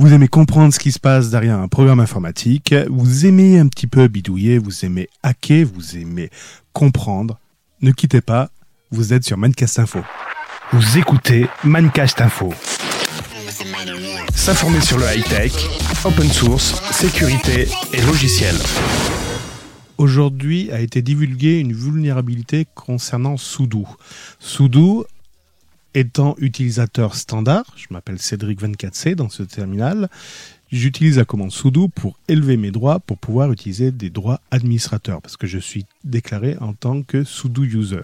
Vous aimez comprendre ce qui se passe derrière un programme informatique, vous aimez un petit peu bidouiller, vous aimez hacker, vous aimez comprendre. Ne quittez pas, vous êtes sur Mancast Info. Vous écoutez Mancast Info. S'informer sur le high-tech, open source, sécurité et logiciel. Aujourd'hui a été divulguée une vulnérabilité concernant Sudo. Sudo étant utilisateur standard, je m'appelle Cédric 24C dans ce terminal, j'utilise la commande sudo pour élever mes droits pour pouvoir utiliser des droits administrateurs parce que je suis déclaré en tant que sudo user.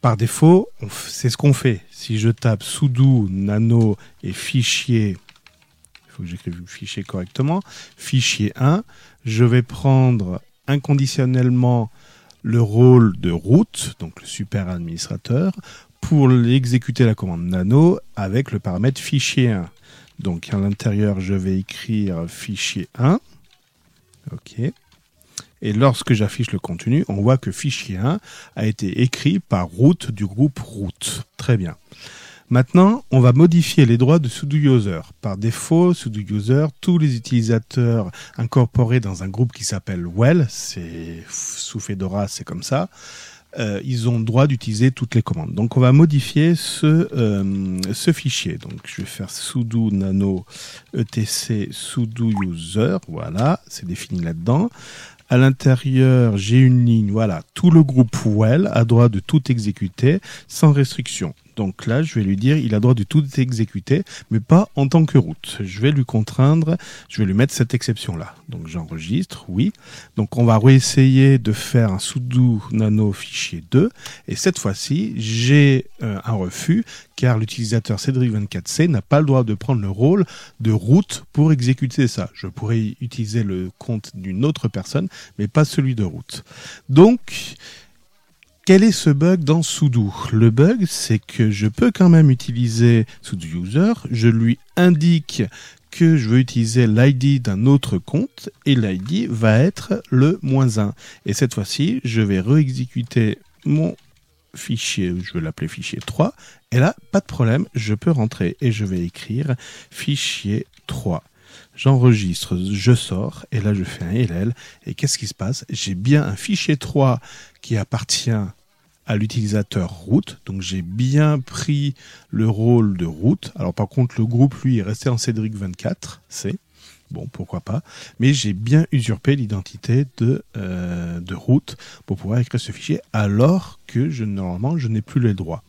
Par défaut, c'est ce qu'on fait. Si je tape sudo nano et fichier, il faut que j'écrive fichier correctement, fichier 1, je vais prendre inconditionnellement le rôle de root, donc le super administrateur, pour exécuter la commande nano avec le paramètre fichier 1. Donc à l'intérieur, je vais écrire fichier 1. OK. Et lorsque j'affiche le contenu, on voit que fichier 1 a été écrit par root du groupe root. Très bien. Maintenant, on va modifier les droits de sudo user. Par défaut, sudo user, tous les utilisateurs incorporés dans un groupe qui s'appelle well, c'est sous Fedora, c'est comme ça. Euh, ils ont le droit d'utiliser toutes les commandes. Donc on va modifier ce, euh, ce fichier. Donc je vais faire sudo nano etc sudo user. Voilà, c'est défini là-dedans. À l'intérieur, j'ai une ligne. Voilà, tout le groupe well a droit de tout exécuter sans restriction. Donc là, je vais lui dire, il a droit de tout exécuter, mais pas en tant que route. Je vais lui contraindre, je vais lui mettre cette exception-là. Donc j'enregistre, oui. Donc on va réessayer de faire un sudo nano fichier 2, et cette fois-ci, j'ai euh, un refus, car l'utilisateur Cédric24C n'a pas le droit de prendre le rôle de route pour exécuter ça. Je pourrais utiliser le compte d'une autre personne, mais pas celui de route. Donc, quel est ce bug dans sudo? Le bug, c'est que je peux quand même utiliser sudo user, je lui indique que je veux utiliser l'ID d'un autre compte et l'ID va être le moins 1. Et cette fois-ci, je vais réexécuter mon fichier, je vais l'appeler fichier 3, et là, pas de problème, je peux rentrer et je vais écrire fichier 3 j'enregistre, je sors, et là je fais un LL, et qu'est-ce qui se passe? J'ai bien un fichier 3 qui appartient à l'utilisateur route. Donc j'ai bien pris le rôle de route. Alors par contre le groupe lui est resté en Cédric 24, c'est bon pourquoi pas. Mais j'ai bien usurpé l'identité de euh, de route pour pouvoir écrire ce fichier alors que je normalement je n'ai plus les droits.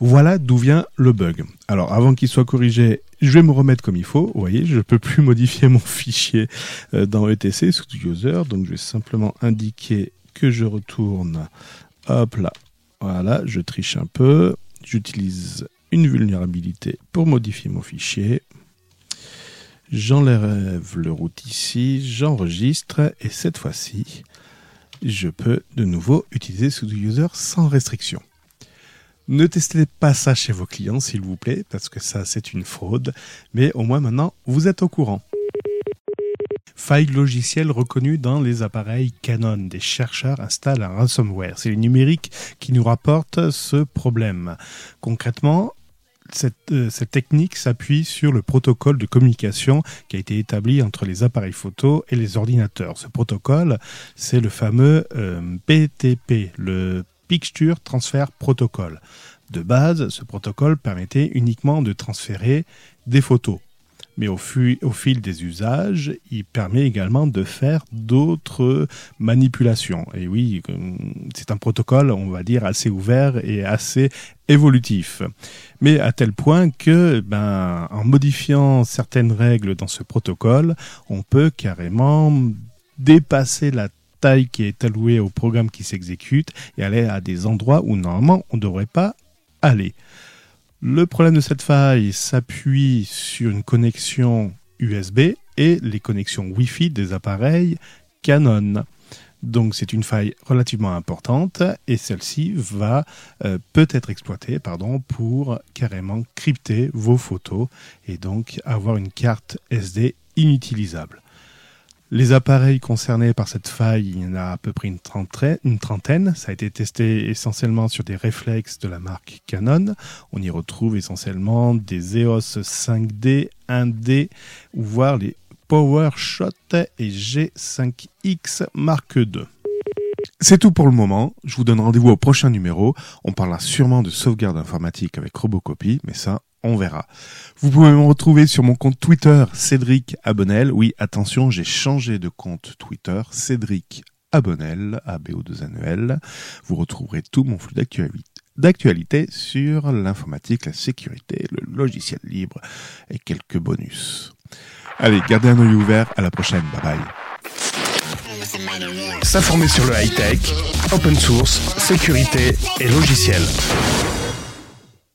Voilà d'où vient le bug. Alors avant qu'il soit corrigé, je vais me remettre comme il faut. Vous voyez, je peux plus modifier mon fichier euh, dans ETC sous user. Donc je vais simplement indiquer que je retourne hop là voilà, je triche un peu. J'utilise une vulnérabilité pour modifier mon fichier. J'enlève le route ici, j'enregistre et cette fois-ci, je peux de nouveau utiliser sudo user sans restriction. Ne testez pas ça chez vos clients, s'il vous plaît, parce que ça, c'est une fraude. Mais au moins maintenant, vous êtes au courant faille logicielle reconnue dans les appareils Canon. Des chercheurs installent un ransomware. C'est le numérique qui nous rapporte ce problème. Concrètement, cette, euh, cette, technique s'appuie sur le protocole de communication qui a été établi entre les appareils photo et les ordinateurs. Ce protocole, c'est le fameux PTP, euh, le Picture Transfer Protocol. De base, ce protocole permettait uniquement de transférer des photos mais au, fil des usages, il permet également de faire d'autres manipulations. Et oui, c'est un protocole, on va dire, assez ouvert et assez évolutif. Mais à tel point que, ben, en modifiant certaines règles dans ce protocole, on peut carrément dépasser la taille qui est allouée au programme qui s'exécute et aller à des endroits où normalement on ne devrait pas aller. Le problème de cette faille s'appuie sur une connexion USB et les connexions Wi-Fi des appareils Canon. Donc c'est une faille relativement importante et celle-ci va euh, peut être exploitée pour carrément crypter vos photos et donc avoir une carte SD inutilisable. Les appareils concernés par cette faille, il y en a à peu près une trentaine. Ça a été testé essentiellement sur des réflexes de la marque Canon. On y retrouve essentiellement des EOS 5D, 1D, ou voire les PowerShot et G5X Mark II. C'est tout pour le moment. Je vous donne rendez-vous au prochain numéro. On parlera sûrement de sauvegarde informatique avec Robocopie, mais ça, on verra. Vous pouvez me retrouver sur mon compte Twitter, Cédric Abonnel. Oui, attention, j'ai changé de compte Twitter, Cédric Abonnel, A-B-O-2-N-E-L. Vous retrouverez tout mon flux d'actualité sur l'informatique, la sécurité, le logiciel libre et quelques bonus. Allez, gardez un œil ouvert. À la prochaine. Bye bye. S'informer sur le high-tech, open source, sécurité et logiciel.